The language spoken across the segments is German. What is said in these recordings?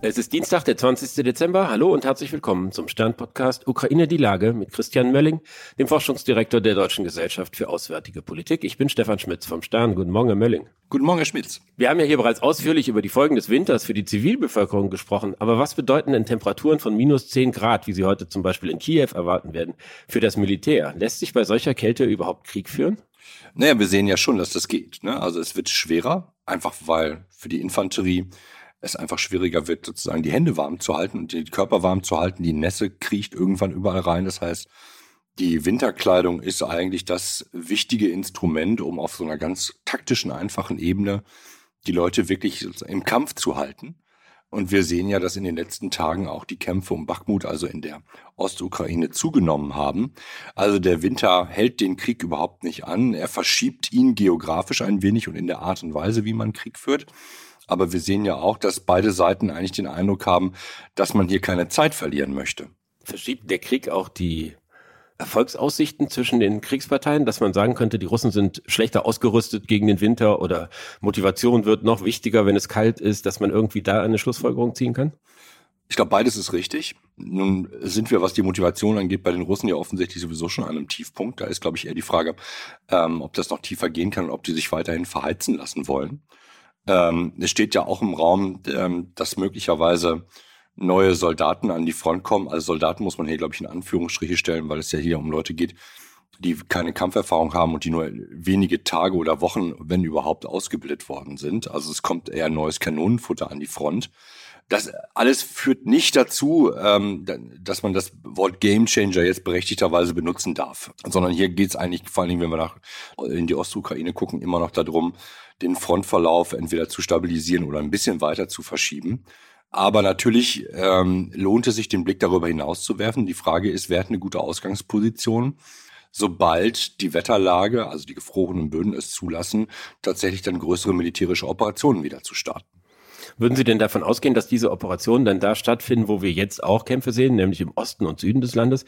Es ist Dienstag, der 20. Dezember. Hallo und herzlich willkommen zum Stern-Podcast Ukraine die Lage mit Christian Mölling, dem Forschungsdirektor der Deutschen Gesellschaft für Auswärtige Politik. Ich bin Stefan Schmitz vom Stern. Guten Morgen, Herr Mölling. Guten Morgen, Herr Schmitz. Wir haben ja hier bereits ausführlich über die Folgen des Winters für die Zivilbevölkerung gesprochen. Aber was bedeuten denn Temperaturen von minus 10 Grad, wie sie heute zum Beispiel in Kiew erwarten werden, für das Militär? Lässt sich bei solcher Kälte überhaupt Krieg führen? Naja, wir sehen ja schon, dass das geht. Ne? Also es wird schwerer, einfach weil für die Infanterie es einfach schwieriger wird, sozusagen die Hände warm zu halten und die Körper warm zu halten. Die Nässe kriecht irgendwann überall rein. Das heißt, die Winterkleidung ist eigentlich das wichtige Instrument, um auf so einer ganz taktischen, einfachen Ebene die Leute wirklich im Kampf zu halten. Und wir sehen ja, dass in den letzten Tagen auch die Kämpfe um Bakhmut, also in der Ostukraine, zugenommen haben. Also der Winter hält den Krieg überhaupt nicht an. Er verschiebt ihn geografisch ein wenig und in der Art und Weise, wie man Krieg führt. Aber wir sehen ja auch, dass beide Seiten eigentlich den Eindruck haben, dass man hier keine Zeit verlieren möchte. Verschiebt der Krieg auch die Erfolgsaussichten zwischen den Kriegsparteien, dass man sagen könnte, die Russen sind schlechter ausgerüstet gegen den Winter oder Motivation wird noch wichtiger, wenn es kalt ist, dass man irgendwie da eine Schlussfolgerung ziehen kann? Ich glaube, beides ist richtig. Nun sind wir, was die Motivation angeht, bei den Russen ja offensichtlich sowieso schon an einem Tiefpunkt. Da ist, glaube ich, eher die Frage, ähm, ob das noch tiefer gehen kann und ob die sich weiterhin verheizen lassen wollen. Ähm, es steht ja auch im Raum, ähm, dass möglicherweise neue Soldaten an die Front kommen. Also Soldaten muss man hier, glaube ich, in Anführungsstriche stellen, weil es ja hier um Leute geht, die keine Kampferfahrung haben und die nur wenige Tage oder Wochen, wenn überhaupt, ausgebildet worden sind. Also es kommt eher neues Kanonenfutter an die Front. Das alles führt nicht dazu, ähm, dass man das Wort Gamechanger jetzt berechtigterweise benutzen darf, sondern hier geht es eigentlich vor allen Dingen, wenn wir nach in die Ostukraine gucken, immer noch darum, den Frontverlauf entweder zu stabilisieren oder ein bisschen weiter zu verschieben. Aber natürlich ähm, lohnt es sich, den Blick darüber hinaus zu werfen. Die Frage ist, wer hat eine gute Ausgangsposition? sobald die Wetterlage, also die gefrorenen Böden es zulassen, tatsächlich dann größere militärische Operationen wieder zu starten. Würden Sie denn davon ausgehen, dass diese Operationen dann da stattfinden, wo wir jetzt auch Kämpfe sehen, nämlich im Osten und Süden des Landes?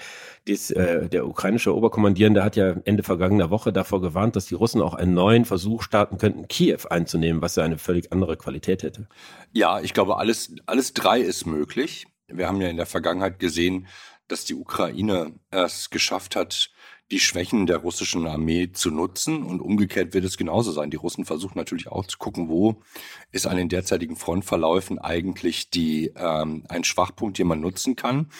Dies, äh, der ukrainische Oberkommandierende hat ja Ende vergangener Woche davor gewarnt, dass die Russen auch einen neuen Versuch starten könnten, Kiew einzunehmen, was ja eine völlig andere Qualität hätte. Ja, ich glaube, alles, alles drei ist möglich. Wir haben ja in der Vergangenheit gesehen, dass die Ukraine es geschafft hat, die Schwächen der russischen Armee zu nutzen. Und umgekehrt wird es genauso sein. Die Russen versuchen natürlich auch zu gucken, wo ist an den derzeitigen Frontverläufen eigentlich die, ähm, ein Schwachpunkt, den man nutzen kann.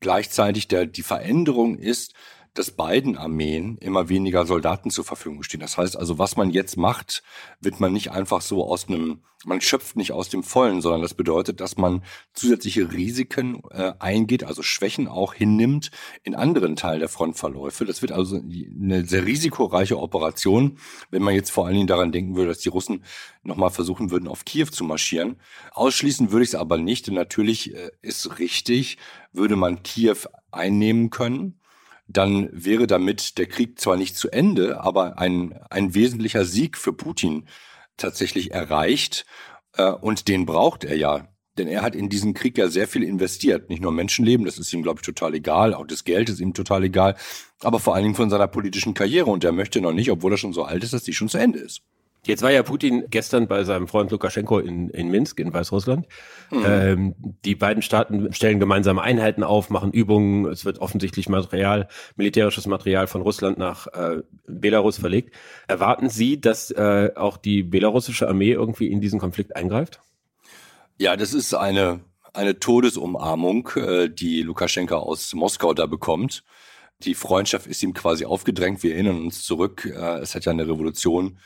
Gleichzeitig der, die Veränderung ist, dass beiden Armeen immer weniger Soldaten zur Verfügung stehen. Das heißt also, was man jetzt macht, wird man nicht einfach so aus einem, man schöpft nicht aus dem Vollen, sondern das bedeutet, dass man zusätzliche Risiken äh, eingeht, also Schwächen auch hinnimmt in anderen Teilen der Frontverläufe. Das wird also eine sehr risikoreiche Operation, wenn man jetzt vor allen Dingen daran denken würde, dass die Russen nochmal versuchen würden, auf Kiew zu marschieren. Ausschließen würde ich es aber nicht, denn natürlich äh, ist richtig, würde man Kiew einnehmen können dann wäre damit der Krieg zwar nicht zu Ende, aber ein, ein wesentlicher Sieg für Putin tatsächlich erreicht. Äh, und den braucht er ja. Denn er hat in diesen Krieg ja sehr viel investiert. Nicht nur Menschenleben, das ist ihm, glaube ich, total egal. Auch das Geld ist ihm total egal. Aber vor allen Dingen von seiner politischen Karriere. Und er möchte noch nicht, obwohl er schon so alt ist, dass die schon zu Ende ist. Jetzt war ja Putin gestern bei seinem Freund Lukaschenko in, in Minsk in Weißrussland. Mhm. Ähm, die beiden Staaten stellen gemeinsame Einheiten auf, machen Übungen. Es wird offensichtlich Material, militärisches Material von Russland nach äh, Belarus verlegt. Erwarten Sie, dass äh, auch die belarussische Armee irgendwie in diesen Konflikt eingreift? Ja, das ist eine, eine Todesumarmung, äh, die Lukaschenko aus Moskau da bekommt. Die Freundschaft ist ihm quasi aufgedrängt. Wir erinnern uns zurück. Äh, es hat ja eine Revolution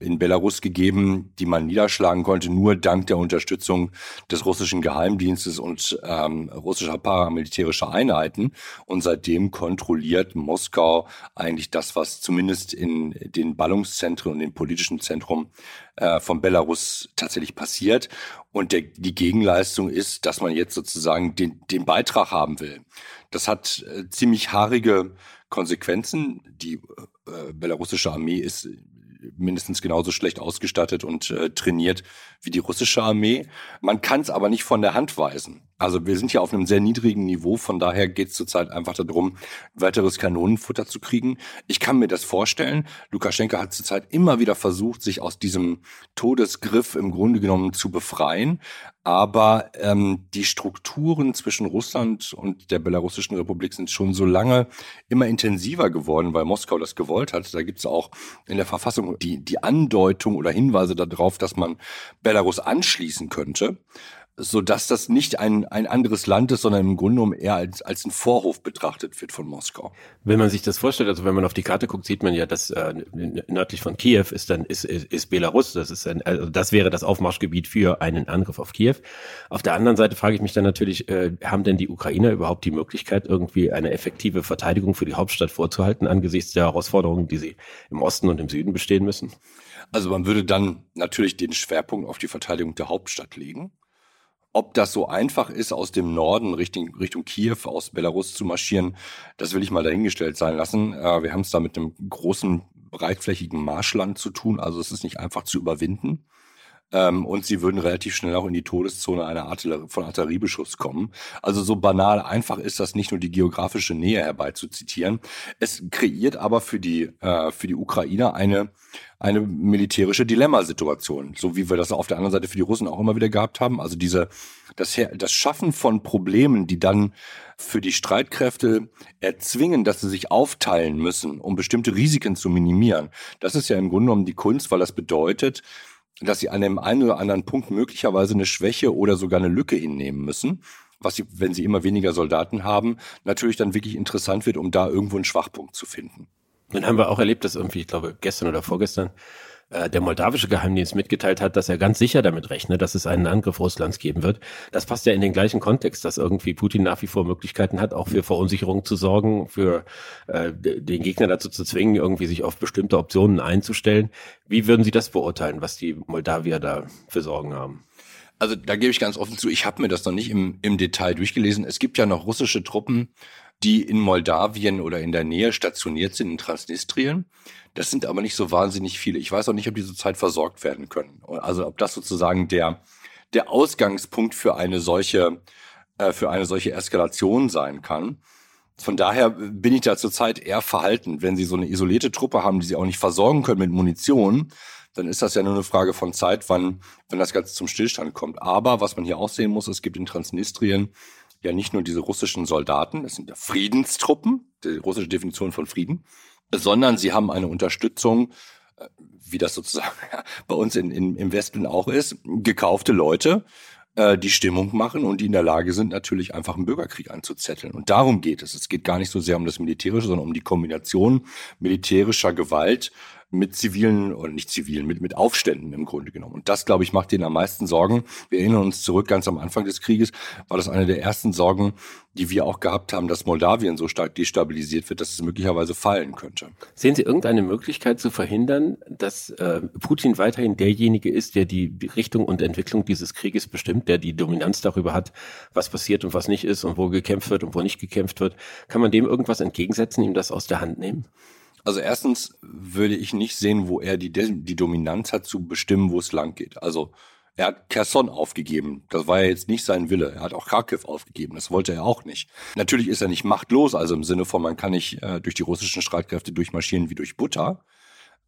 in Belarus gegeben, die man niederschlagen konnte, nur dank der Unterstützung des russischen Geheimdienstes und ähm, russischer paramilitärischer Einheiten. Und seitdem kontrolliert Moskau eigentlich das, was zumindest in den Ballungszentren und dem politischen Zentrum äh, von Belarus tatsächlich passiert. Und der, die Gegenleistung ist, dass man jetzt sozusagen den, den Beitrag haben will. Das hat äh, ziemlich haarige Konsequenzen. Die äh, belarussische Armee ist mindestens genauso schlecht ausgestattet und äh, trainiert wie die russische Armee. Man kann es aber nicht von der Hand weisen. Also wir sind ja auf einem sehr niedrigen Niveau, von daher geht es zurzeit einfach darum, weiteres Kanonenfutter zu kriegen. Ich kann mir das vorstellen. Lukaschenka hat zurzeit immer wieder versucht, sich aus diesem Todesgriff im Grunde genommen zu befreien. Aber ähm, die Strukturen zwischen Russland und der Belarussischen Republik sind schon so lange immer intensiver geworden, weil Moskau das gewollt hat. Da gibt es auch in der Verfassung die, die Andeutung oder Hinweise darauf, dass man Belarus anschließen könnte so dass das nicht ein, ein anderes Land ist, sondern im Grunde genommen eher als, als ein Vorhof betrachtet wird von Moskau. Wenn man sich das vorstellt, also wenn man auf die Karte guckt, sieht man ja, dass äh, nördlich von Kiew ist dann ist, ist, ist Belarus. Das ist ein, also das wäre das Aufmarschgebiet für einen Angriff auf Kiew. Auf der anderen Seite frage ich mich dann natürlich, äh, haben denn die Ukrainer überhaupt die Möglichkeit, irgendwie eine effektive Verteidigung für die Hauptstadt vorzuhalten angesichts der Herausforderungen, die sie im Osten und im Süden bestehen müssen? Also man würde dann natürlich den Schwerpunkt auf die Verteidigung der Hauptstadt legen. Ob das so einfach ist, aus dem Norden Richtung, Richtung Kiew, aus Belarus zu marschieren, das will ich mal dahingestellt sein lassen. Äh, wir haben es da mit einem großen, breitflächigen Marschland zu tun, also es ist nicht einfach zu überwinden. Ähm, und sie würden relativ schnell auch in die Todeszone einer Artillerie, von Artilleriebeschuss kommen. Also so banal einfach ist das nicht nur die geografische Nähe herbeizuzitieren. Es kreiert aber für die, äh, für die Ukrainer eine, eine militärische Dilemmasituation, so wie wir das auf der anderen Seite für die Russen auch immer wieder gehabt haben. Also diese, das, das Schaffen von Problemen, die dann für die Streitkräfte erzwingen, dass sie sich aufteilen müssen, um bestimmte Risiken zu minimieren. Das ist ja im Grunde genommen die Kunst, weil das bedeutet, dass sie an dem einen oder anderen Punkt möglicherweise eine Schwäche oder sogar eine Lücke hinnehmen müssen, was sie, wenn sie immer weniger Soldaten haben, natürlich dann wirklich interessant wird, um da irgendwo einen Schwachpunkt zu finden. Dann haben wir auch erlebt, dass irgendwie, ich glaube, gestern oder vorgestern äh, der moldawische Geheimdienst mitgeteilt hat, dass er ganz sicher damit rechnet, dass es einen Angriff Russlands geben wird. Das passt ja in den gleichen Kontext, dass irgendwie Putin nach wie vor Möglichkeiten hat, auch für Verunsicherung zu sorgen, für äh, den Gegner dazu zu zwingen, irgendwie sich auf bestimmte Optionen einzustellen. Wie würden Sie das beurteilen, was die Moldawier da für Sorgen haben? Also da gebe ich ganz offen zu, ich habe mir das noch nicht im, im Detail durchgelesen. Es gibt ja noch russische Truppen, die in Moldawien oder in der Nähe stationiert sind, in Transnistrien. Das sind aber nicht so wahnsinnig viele. Ich weiß auch nicht, ob die zurzeit versorgt werden können. Also ob das sozusagen der, der Ausgangspunkt für eine solche, äh, für eine solche Eskalation sein kann. Von daher bin ich da zurzeit eher verhalten. Wenn Sie so eine isolierte Truppe haben, die Sie auch nicht versorgen können mit Munition, dann ist das ja nur eine Frage von Zeit, wann, wann das Ganze zum Stillstand kommt. Aber was man hier auch sehen muss, es gibt in Transnistrien ja nicht nur diese russischen Soldaten, das sind ja Friedenstruppen, die russische Definition von Frieden, sondern sie haben eine Unterstützung, äh, wie das sozusagen bei uns in, in, im Westen auch ist, gekaufte Leute, äh, die Stimmung machen und die in der Lage sind, natürlich einfach einen Bürgerkrieg anzuzetteln. Und darum geht es. Es geht gar nicht so sehr um das Militärische, sondern um die Kombination militärischer Gewalt mit zivilen oder nicht zivilen, mit, mit Aufständen im Grunde genommen. Und das, glaube ich, macht denen am meisten Sorgen. Wir erinnern uns zurück, ganz am Anfang des Krieges war das eine der ersten Sorgen, die wir auch gehabt haben, dass Moldawien so stark destabilisiert wird, dass es möglicherweise fallen könnte. Sehen Sie irgendeine Möglichkeit zu verhindern, dass äh, Putin weiterhin derjenige ist, der die Richtung und Entwicklung dieses Krieges bestimmt, der die Dominanz darüber hat, was passiert und was nicht ist und wo gekämpft wird und wo nicht gekämpft wird? Kann man dem irgendwas entgegensetzen, ihm das aus der Hand nehmen? Also erstens würde ich nicht sehen, wo er die, die Dominanz hat zu bestimmen, wo es lang geht. Also er hat Kherson aufgegeben. Das war ja jetzt nicht sein Wille. Er hat auch Kharkiv aufgegeben. Das wollte er auch nicht. Natürlich ist er nicht machtlos, also im Sinne von, man kann nicht äh, durch die russischen Streitkräfte durchmarschieren wie durch Butter.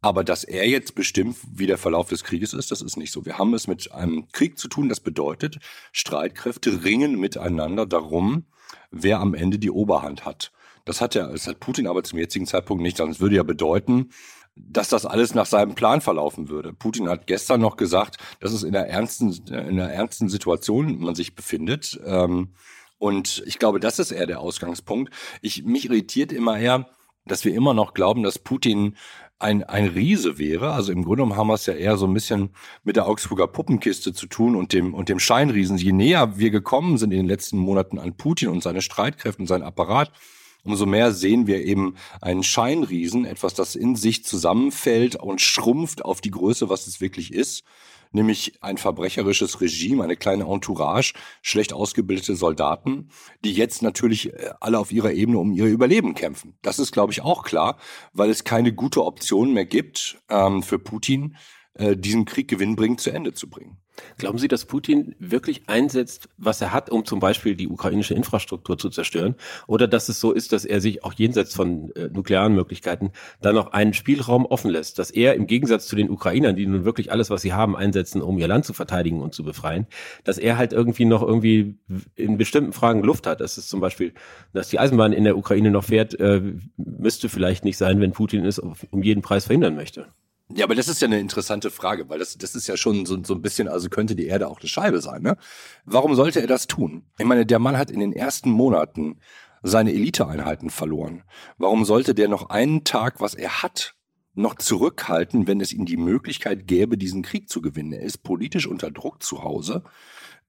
Aber dass er jetzt bestimmt, wie der Verlauf des Krieges ist, das ist nicht so. Wir haben es mit einem Krieg zu tun, das bedeutet, Streitkräfte ringen miteinander darum, wer am Ende die Oberhand hat. Das hat ja, das hat Putin aber zum jetzigen Zeitpunkt nicht. Das würde ja bedeuten, dass das alles nach seinem Plan verlaufen würde. Putin hat gestern noch gesagt, dass es in einer ernsten, in einer ernsten Situation man sich befindet. Ähm, und ich glaube, das ist eher der Ausgangspunkt. Ich, mich irritiert immer eher, dass wir immer noch glauben, dass Putin ein, ein Riese wäre. Also im Grunde genommen haben wir es ja eher so ein bisschen mit der Augsburger Puppenkiste zu tun und dem, und dem Scheinriesen. Je näher wir gekommen sind in den letzten Monaten an Putin und seine Streitkräfte und seinen Apparat, umso mehr sehen wir eben einen Scheinriesen, etwas, das in sich zusammenfällt und schrumpft auf die Größe, was es wirklich ist nämlich ein verbrecherisches Regime, eine kleine Entourage, schlecht ausgebildete Soldaten, die jetzt natürlich äh, alle auf ihrer Ebene um ihr Überleben kämpfen. Das ist, glaube ich, auch klar, weil es keine gute Option mehr gibt ähm, für Putin, diesen Krieg gewinnbringend zu Ende zu bringen. Glauben Sie, dass Putin wirklich einsetzt, was er hat, um zum Beispiel die ukrainische Infrastruktur zu zerstören? Oder dass es so ist, dass er sich auch jenseits von äh, nuklearen Möglichkeiten dann noch einen Spielraum offen lässt, dass er im Gegensatz zu den Ukrainern, die nun wirklich alles, was sie haben, einsetzen, um ihr Land zu verteidigen und zu befreien, dass er halt irgendwie noch irgendwie in bestimmten Fragen Luft hat. Das ist zum Beispiel, dass die Eisenbahn in der Ukraine noch fährt, äh, müsste vielleicht nicht sein, wenn Putin es um jeden Preis verhindern möchte. Ja, aber das ist ja eine interessante Frage, weil das, das ist ja schon so, so ein bisschen, also könnte die Erde auch eine Scheibe sein, ne? Warum sollte er das tun? Ich meine, der Mann hat in den ersten Monaten seine Eliteeinheiten verloren. Warum sollte der noch einen Tag, was er hat, noch zurückhalten, wenn es ihm die Möglichkeit gäbe, diesen Krieg zu gewinnen? Er ist politisch unter Druck zu Hause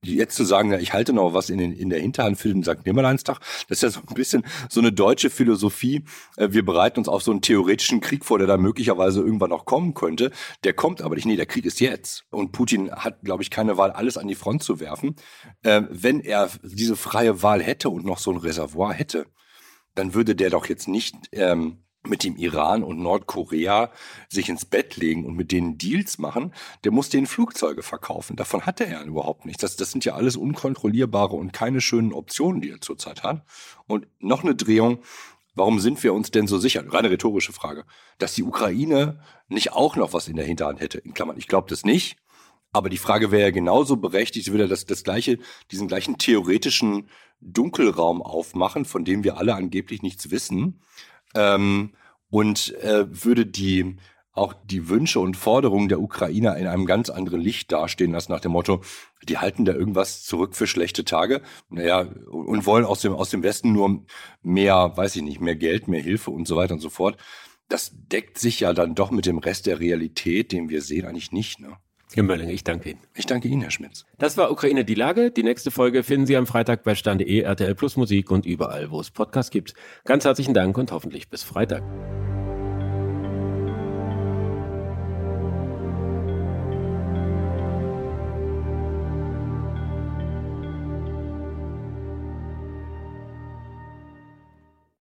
jetzt zu sagen, ja, ich halte noch was in, den, in der Hinterhand für den St. Nimmerleinstag, das ist ja so ein bisschen so eine deutsche Philosophie. Äh, wir bereiten uns auf so einen theoretischen Krieg vor, der da möglicherweise irgendwann noch kommen könnte. Der kommt aber nicht. Nee, der Krieg ist jetzt. Und Putin hat, glaube ich, keine Wahl, alles an die Front zu werfen. Ähm, wenn er diese freie Wahl hätte und noch so ein Reservoir hätte, dann würde der doch jetzt nicht ähm, mit dem Iran und Nordkorea sich ins Bett legen und mit denen Deals machen, der muss denen Flugzeuge verkaufen. Davon hat er ja überhaupt nichts. Das, das sind ja alles unkontrollierbare und keine schönen Optionen, die er zurzeit hat. Und noch eine Drehung. Warum sind wir uns denn so sicher? Reine rhetorische Frage. Dass die Ukraine nicht auch noch was in der Hinterhand hätte. In Klammern, ich glaube das nicht. Aber die Frage wäre ja genauso berechtigt, würde das, das gleiche, diesen gleichen theoretischen Dunkelraum aufmachen, von dem wir alle angeblich nichts wissen ähm, und äh, würde die auch die Wünsche und Forderungen der Ukrainer in einem ganz anderen Licht dastehen lassen, nach dem Motto, die halten da irgendwas zurück für schlechte Tage, naja, und wollen aus dem, aus dem Westen nur mehr, weiß ich nicht, mehr Geld, mehr Hilfe und so weiter und so fort. Das deckt sich ja dann doch mit dem Rest der Realität, den wir sehen, eigentlich nicht, ne? Herr Mölling, ich danke Ihnen. Ich danke Ihnen, Herr Schmitz. Das war Ukraine die Lage. Die nächste Folge finden Sie am Freitag bei Stande.de, RTL Plus Musik und überall, wo es Podcasts gibt. Ganz herzlichen Dank und hoffentlich bis Freitag.